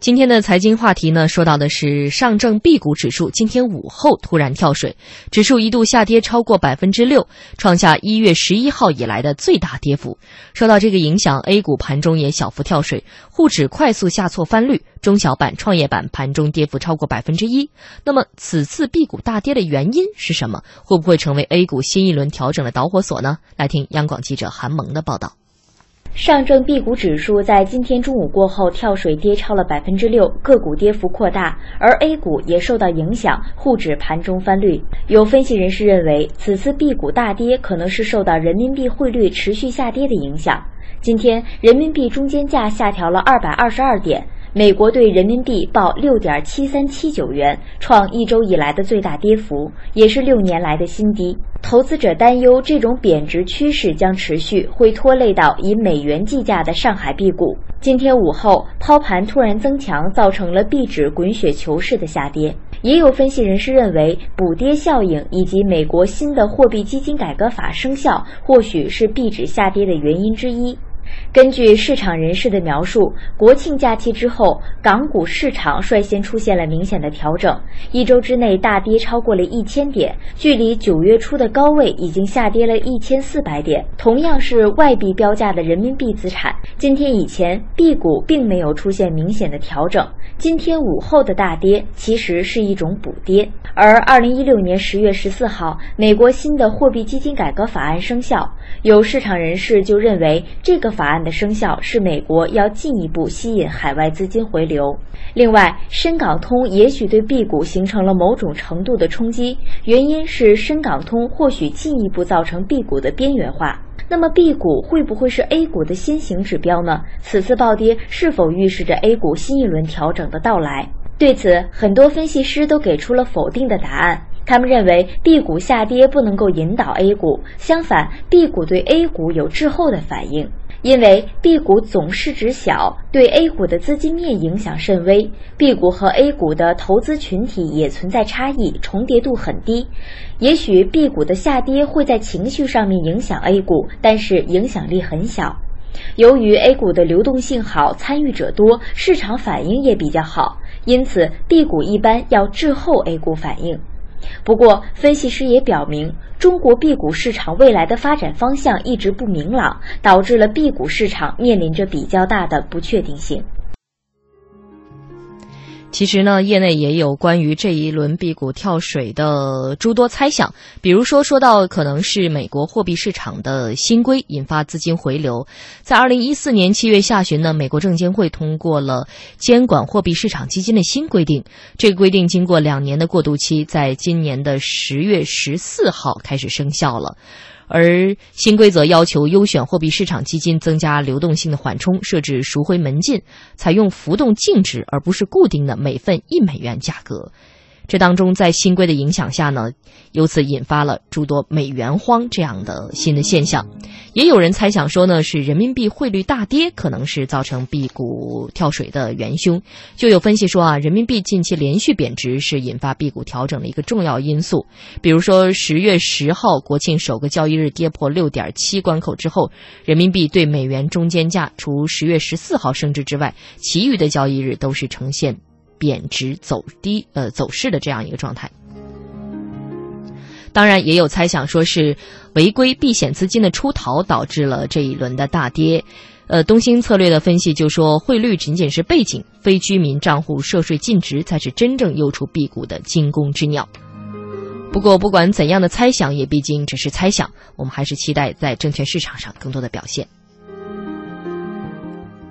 今天的财经话题呢，说到的是上证 B 股指数今天午后突然跳水，指数一度下跌超过百分之六，创下一月十一号以来的最大跌幅。受到这个影响，A 股盘中也小幅跳水，沪指快速下挫翻绿，中小板、创业板盘中跌幅超过百分之一。那么此次 B 股大跌的原因是什么？会不会成为 A 股新一轮调整的导火索呢？来听央广记者韩萌的报道。上证 B 股指数在今天中午过后跳水跌超了百分之六，个股跌幅扩大，而 A 股也受到影响，沪指盘中翻绿。有分析人士认为，此次 B 股大跌可能是受到人民币汇率持续下跌的影响。今天人民币中间价下调了二百二十二点。美国对人民币报六点七三七九元，创一周以来的最大跌幅，也是六年来的新低。投资者担忧这种贬值趋势将持续，会拖累到以美元计价的上海 B 股。今天午后抛盘突然增强，造成了 B 指滚雪球式的下跌。也有分析人士认为，补跌效应以及美国新的货币基金改革法生效，或许是 B 指下跌的原因之一。根据市场人士的描述，国庆假期之后，港股市场率先出现了明显的调整，一周之内大跌超过了一千点，距离九月初的高位已经下跌了一千四百点。同样是外币标价的人民币资产，今天以前 B 股并没有出现明显的调整，今天午后的大跌其实是一种补跌。而二零一六年十月十四号，美国新的货币基金改革法案生效，有市场人士就认为这个法案的生效是美国要进一步吸引海外资金回流。另外，深港通也许对 B 股形成了某种程度的冲击，原因是深港通或许进一步造成 B 股的边缘化。那么，B 股会不会是 A 股的先行指标呢？此次暴跌是否预示着 A 股新一轮调整的到来？对此，很多分析师都给出了否定的答案。他们认为，B 股下跌不能够引导 A 股，相反，B 股对 A 股有滞后的反应。因为 B 股总市值小，对 A 股的资金面影响甚微。B 股和 A 股的投资群体也存在差异，重叠度很低。也许 B 股的下跌会在情绪上面影响 A 股，但是影响力很小。由于 A 股的流动性好，参与者多，市场反应也比较好。因此，B 股一般要滞后 A 股反应。不过，分析师也表明，中国 B 股市场未来的发展方向一直不明朗，导致了 B 股市场面临着比较大的不确定性。其实呢，业内也有关于这一轮 B 股跳水的诸多猜想，比如说说到可能是美国货币市场的新规引发资金回流。在二零一四年七月下旬呢，美国证监会通过了监管货币市场基金的新规定，这个规定经过两年的过渡期，在今年的十月十四号开始生效了。而新规则要求优选货币市场基金增加流动性的缓冲，设置赎回门禁，采用浮动净值而不是固定的每份一美元价格。这当中，在新规的影响下呢，由此引发了诸多美元荒这样的新的现象。也有人猜想说呢，是人民币汇率大跌可能是造成 B 股跳水的元凶。就有分析说啊，人民币近期连续贬值是引发 B 股调整的一个重要因素。比如说，十月十号国庆首个交易日跌破六点七关口之后，人民币对美元中间价除十月十四号升值之外，其余的交易日都是呈现。贬值走低，呃，走势的这样一个状态。当然，也有猜想说是违规避险资金的出逃导致了这一轮的大跌。呃，东兴策略的分析就说，汇率仅仅是背景，非居民账户涉税尽值才是真正诱出辟谷的惊弓之鸟。不过，不管怎样的猜想，也毕竟只是猜想，我们还是期待在证券市场上更多的表现。